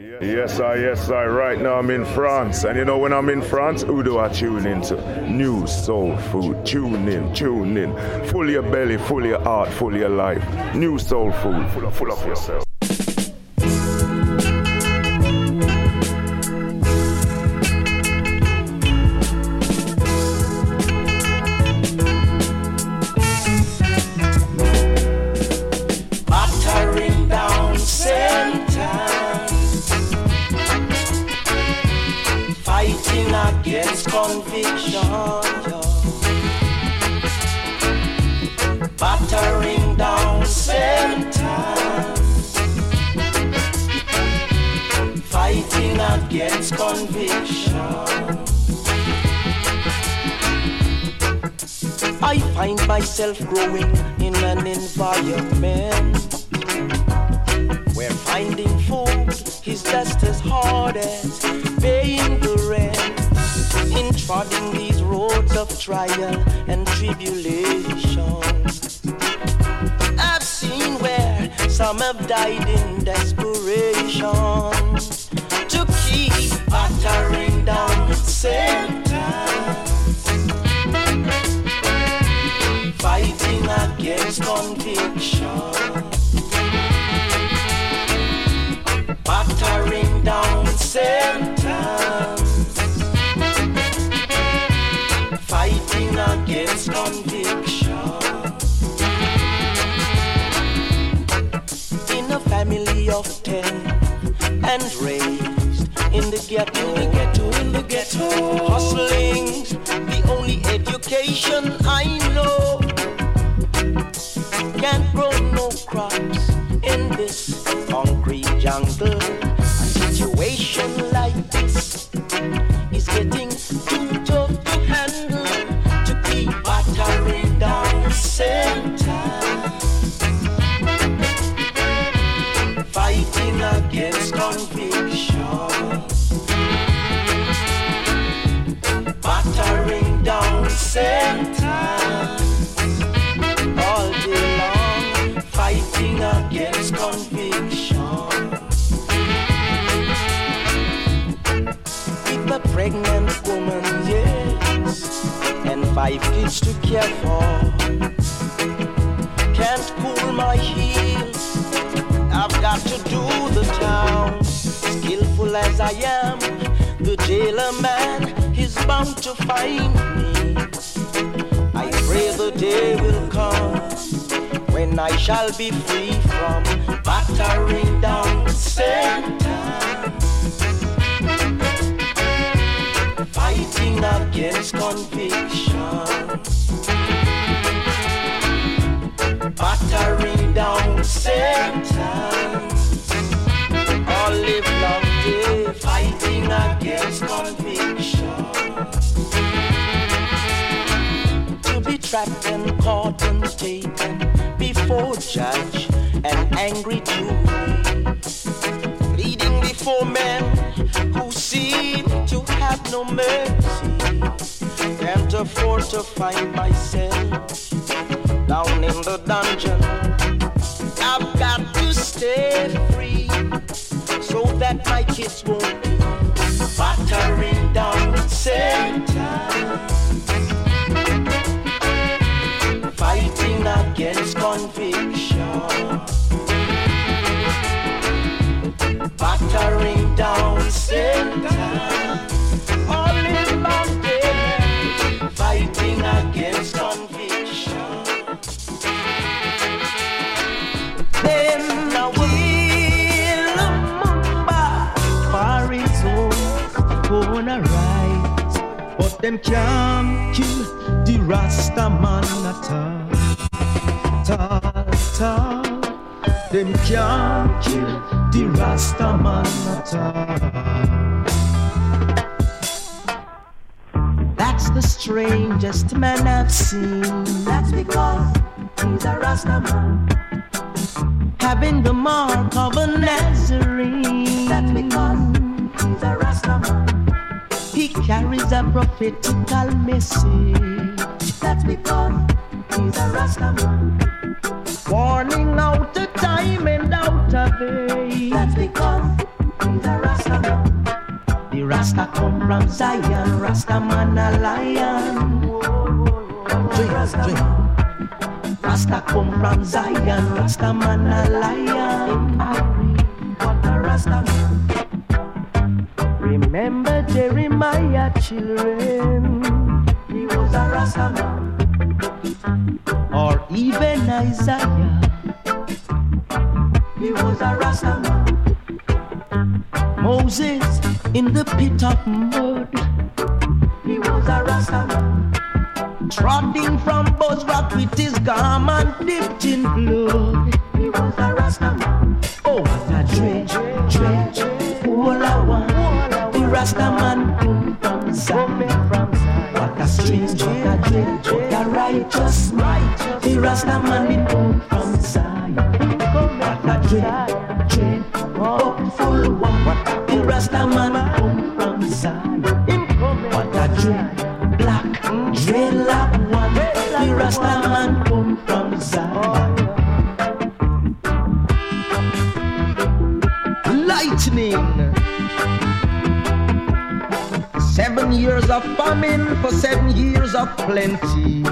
Yes, I, yes, I. Right now I'm in France. And you know, when I'm in France, who do I tune into? New soul food. Tune in, tune in. Full your belly, full your heart, full your life. New soul food, full of, full of yourself. be free. man a talk, talk, talk. Them can't kill the Rasta man a talk. That's the strangest man I've seen. That's because he's a Rasta man. Having the mark of a Nazarene. That's because he's a Rasta man. He carries a prophetical message that's before. He's a Rastaman. Warning out of time and out of day. That's because he's a Rastaman. The Rasta come from Zion, Rastaman a lion. Drink, drink. Rasta come from Zion, Rastaman a lion. What a righteous. The Rasta man come from Zion. What a dread, of plenty.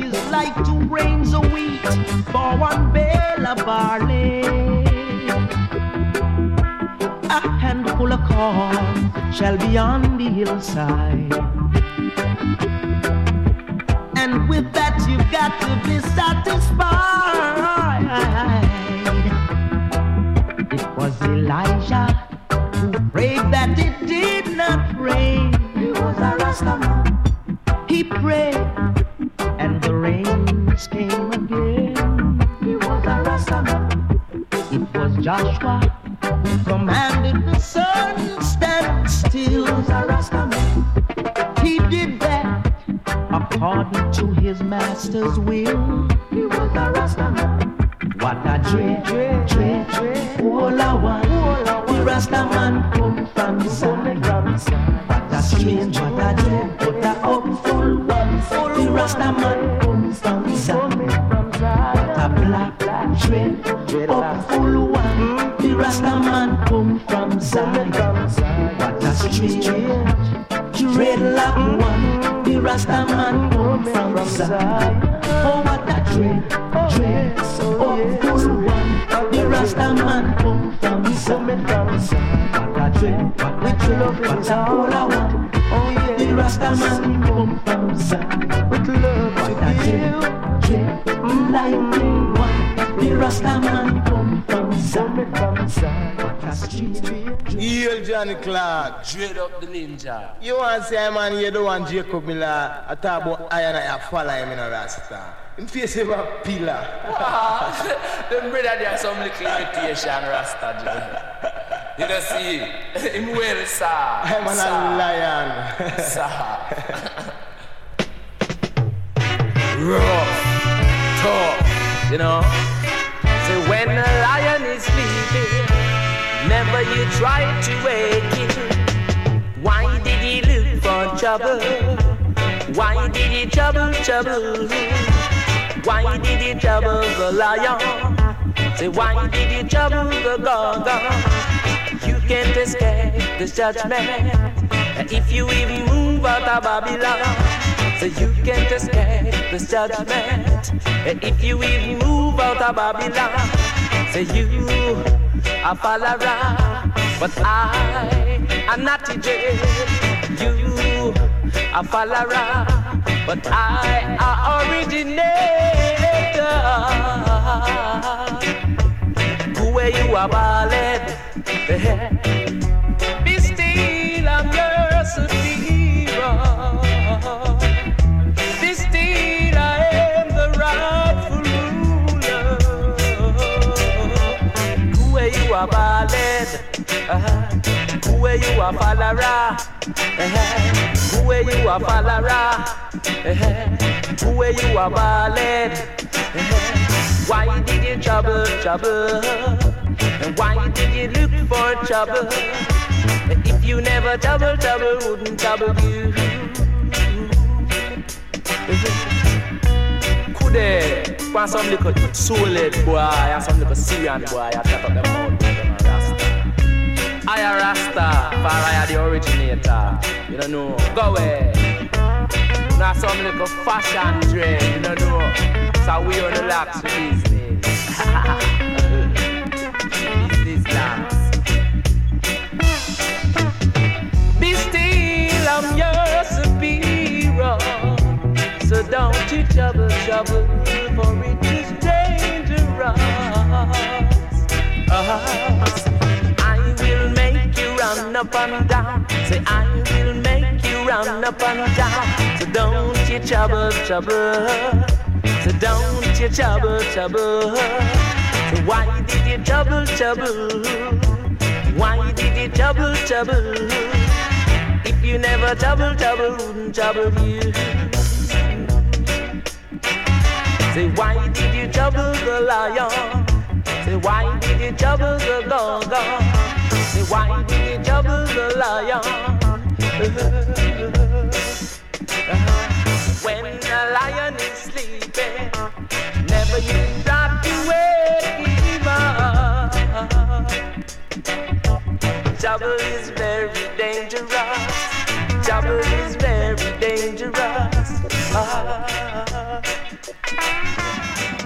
Is like two grains of wheat for one bale of barley. A handful of corn shall be on the hillside. Dread, what a cola one. Oh yeah, the Rasta man Zion. With love dread, dread, lightning one. The Rasta man come from Zion. What a street. Heel Johnny Clarke. Dread up the ninja. You want to say, man, you don't want Jacob Miller. I talk about iron and I follow him in a Rasta. Him face him a pillar. Ah, them brother there some little imitation Rasta. You don't see him well sir. I'm an sir, a lion. sir. Rough, tough, you know. So when a lion is sleeping, never you try to wake him. Why did he look for trouble? Why did he trouble, trouble? Why did he trouble the lion? Say, why did he trouble the gaga? You can't escape this judgment. And If you even move out of Babylon, so you can't escape this judgment. And If you even move out of Babylon, say you are follower, but I am not dread. You are follower, but I are originator. Who are am you are ballad? Uh-huh. Who where you are follower? Why did you trouble, trouble? And why did you look for trouble? If you never trouble, trouble wouldn't trouble you. Could they want some little soul boy and some little Syrian boy I tap up them out. I a Rasta Rastafari are the originator. You don't know. Go away. Now some little fashion trend. You don't know. So we on the locks business. business locks. Be still, I'm your superior. So don't you trouble, trouble, for it is dangerous. Uh-huh run up and down. Say, I will make you run up and down. So don't you trouble, trouble. Don't you trouble, trouble. Why did you trouble, trouble? Why did you trouble, trouble? If you never trouble, trouble, wouldn't trouble you. Say, why did you trouble the lion? Say, why did you trouble the dog? Say, why did you trouble the lion? when a lion is sleeping, Trouble is very dangerous. Trouble is very dangerous. Ah.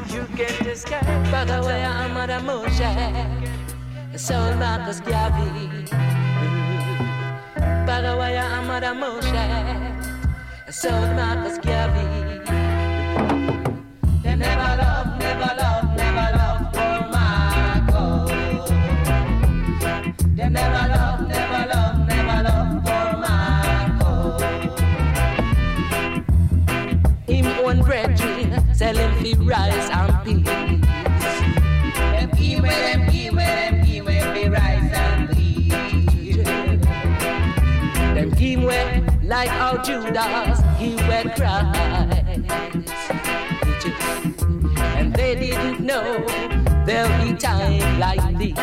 You can't escape. By the way, I'm a Moshe Soul Marcus Garvey They never love, never love, never love for Marco They like how Judas he went Christ. They didn't know there'll be time like this.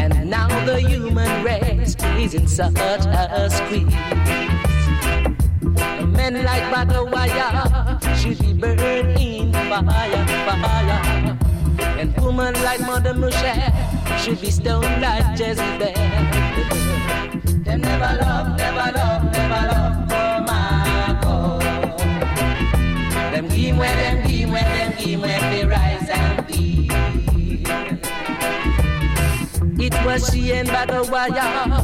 And now the human race is in such a squeeze. Men like Bagawaya should be burned in fire, fire. And women like Mother Moshe should be stoned like Jezebel. Them never love, never love, never love Give where them give where them give where they rise and be. It was she and Bagawaya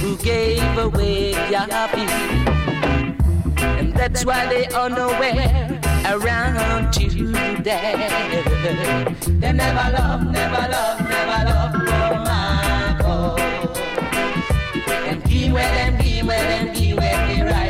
who gave away Yapi. And that's why they are nowhere around today. They never love, never love, never love for Marco where them be, where them be, where they rise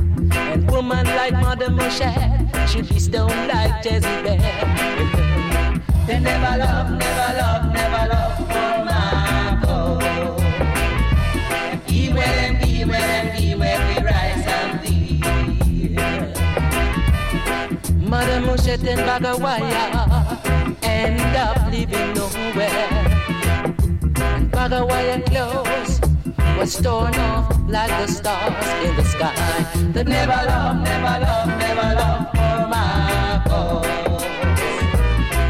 And woman like Mother Moshe should be stoned like Jezebel. They never love, never love, never love for Marco. Be where them be where them be where we rise and be. Mother Moshet and Bagawaya end up living nowhere. And Bagawaya clothes was torn off like the stars in the sky. That never love, never love, never love for Marco.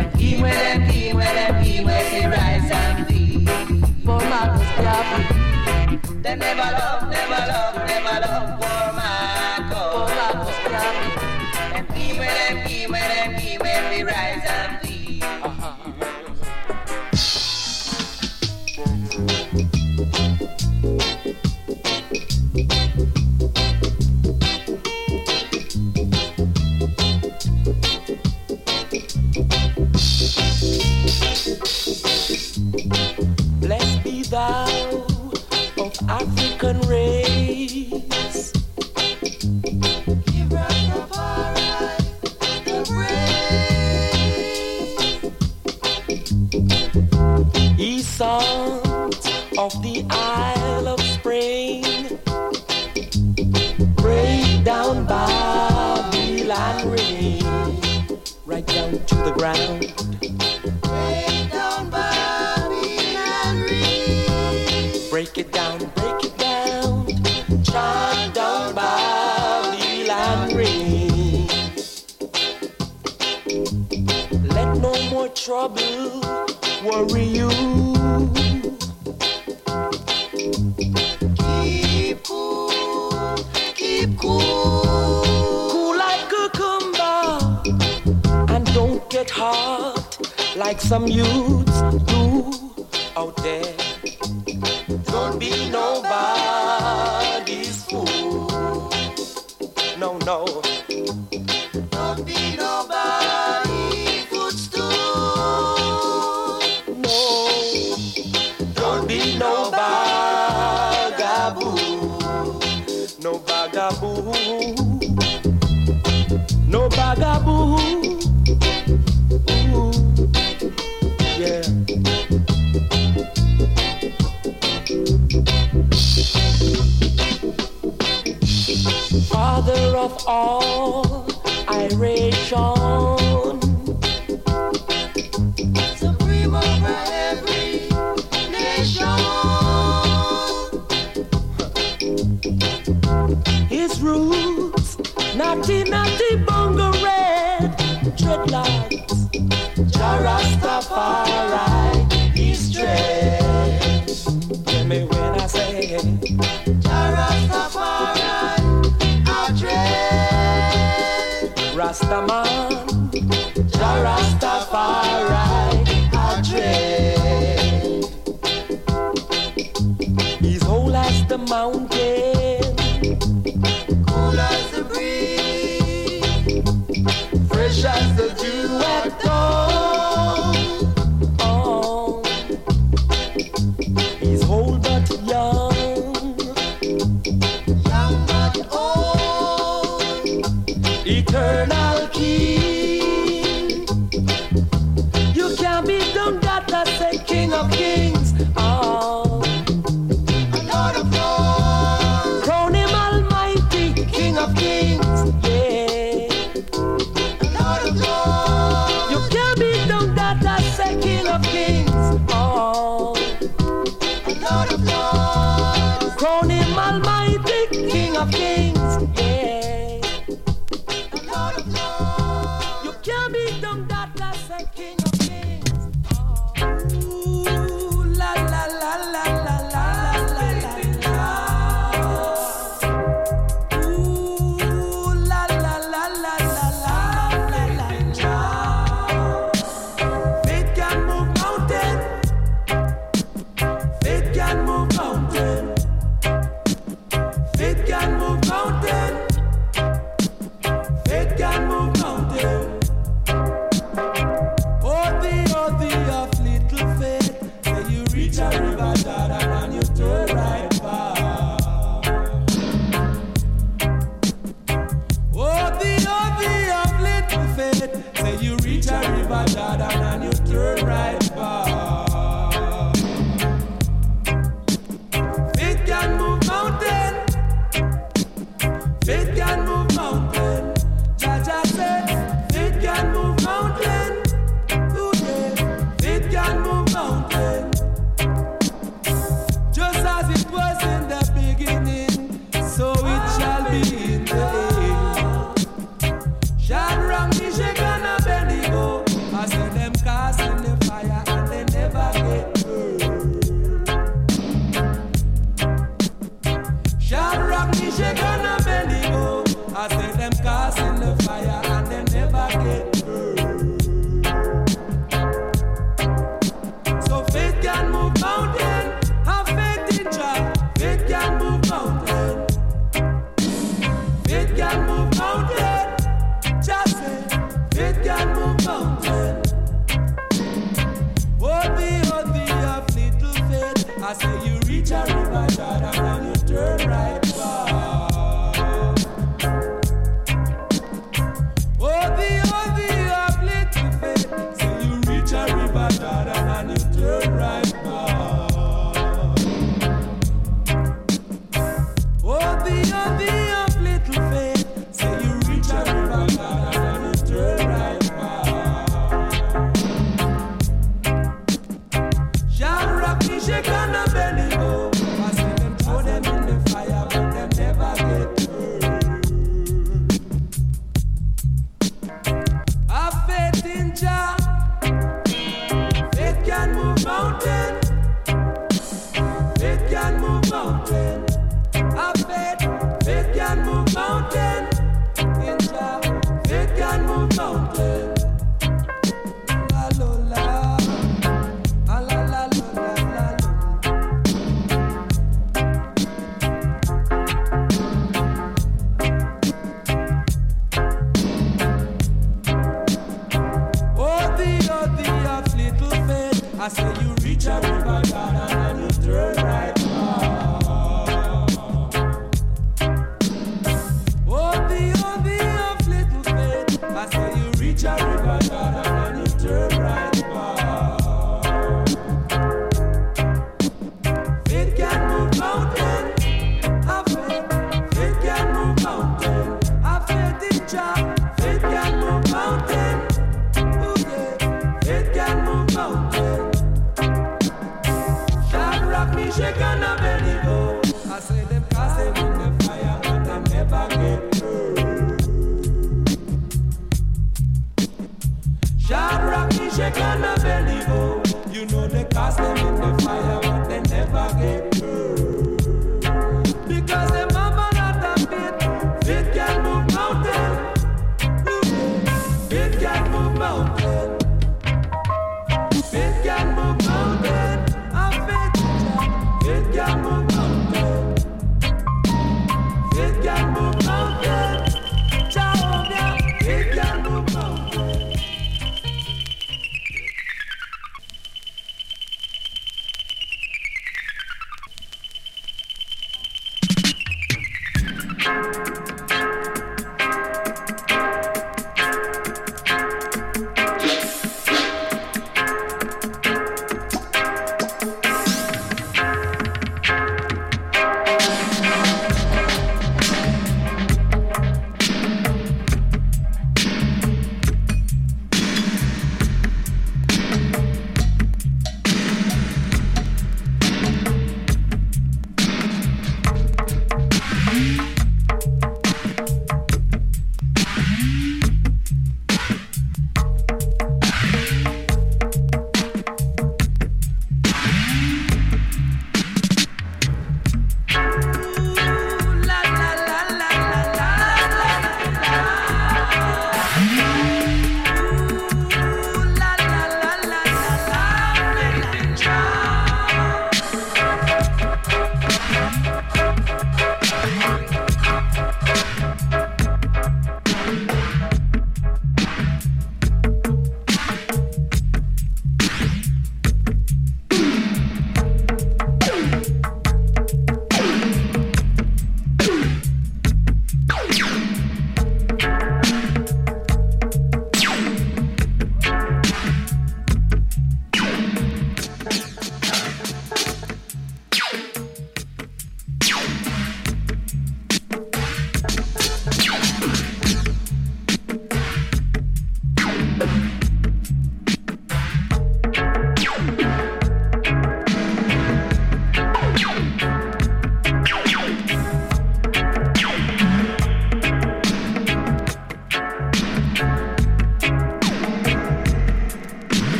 And he will and he will and he will he rise and be for Marcus Garvey. They never love, never love, never love for we rise and be. trouble worry you. Keep cool, keep cool. Cool like cucumber. And don't get hot like some youths do out there. Don't be nobody's fool. No, no. all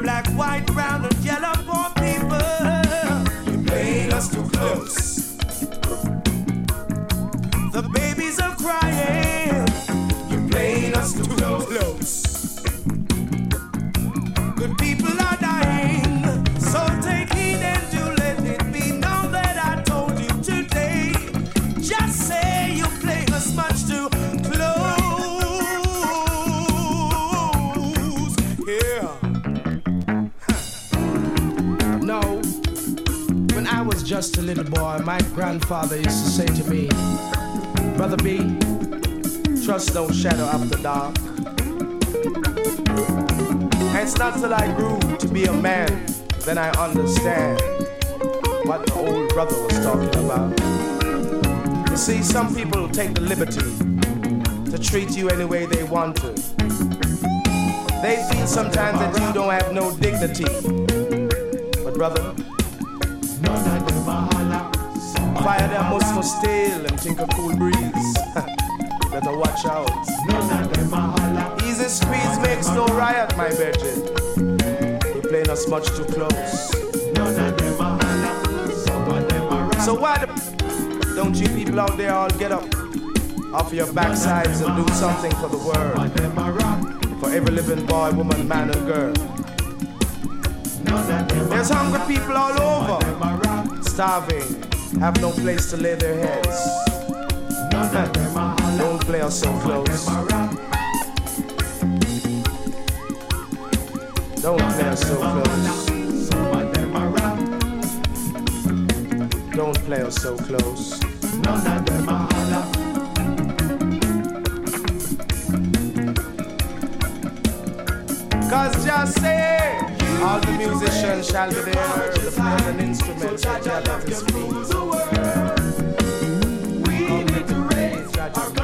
black, white, grandfather used to say to me, Brother B, trust no shadow after dark. And it's not till I grew to be a man then I understand what the old brother was talking about. You see, some people take the liberty to treat you any way they want to. They feel sometimes that you don't have no dignity. But brother, fire them must for still and think a cool breeze. Better watch out. Easy squeeze makes no riot, my virgin. You're playing us much too close. So why the don't you people out there all get up off your backsides and do something for the world? For every living boy, woman, man, and girl. There's hungry people all over, starving, have no place to lay their heads. None of them are hollow. Don't play us so close. Don't play us so close. Don't play us so close. None of them are Cause just say, all the musicians shall be there, the players and instruments shall be at his. We need to raise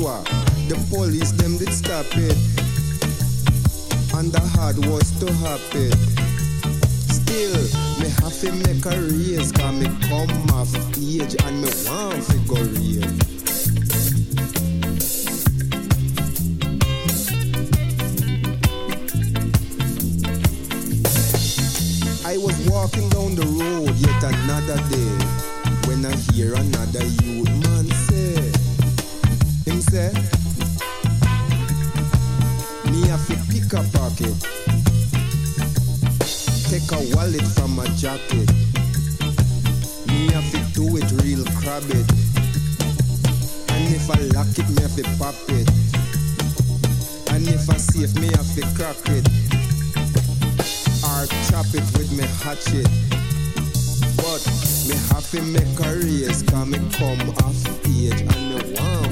The police them did stop it, and the hard was to happen. Still, me have to make a race Cause me come off age and me want to go real. I was walking down the road yet another day When I hear another youth man Me have to pick a pocket take a wallet from my jacket. Me have to do it real crab it. And if I lock it, me have to pop it. And if I safe, me have to crack it. Or chop it with me hatchet. But me have to make a race, cause me come off age and me want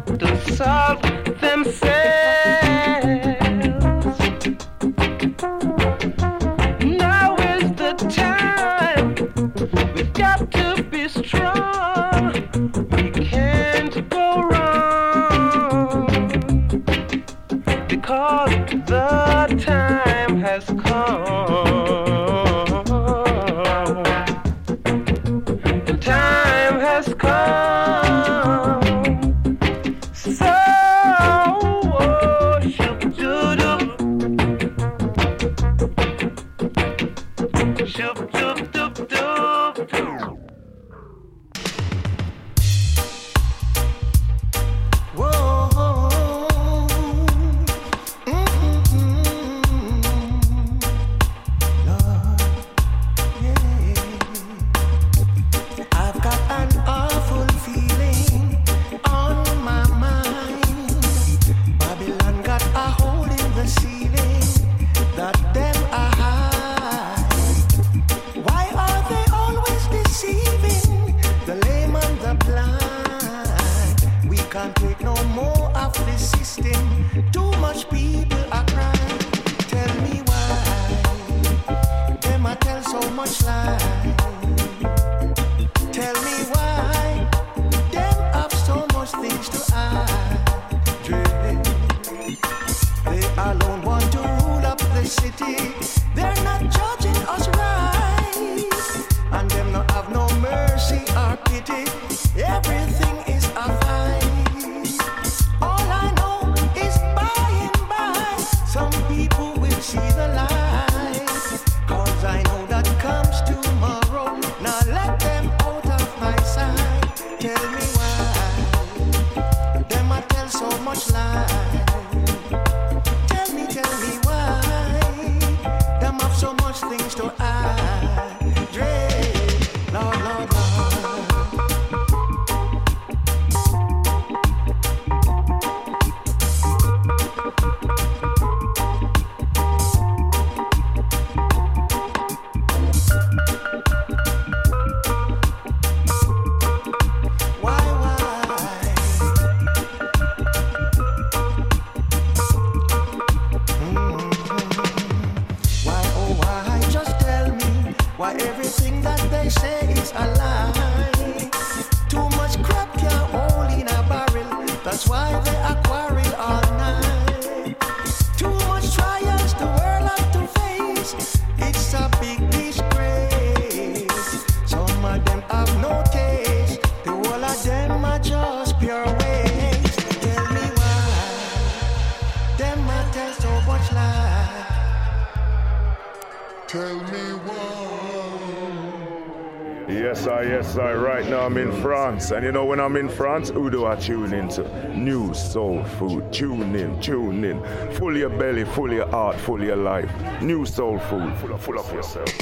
to solve themselves. And you know, when I'm in France, who do I tune into? Nu Soul Food. Tune in, tune in. Full your belly, full your heart, full your life. Nu Soul Food. Full of, full of yourself.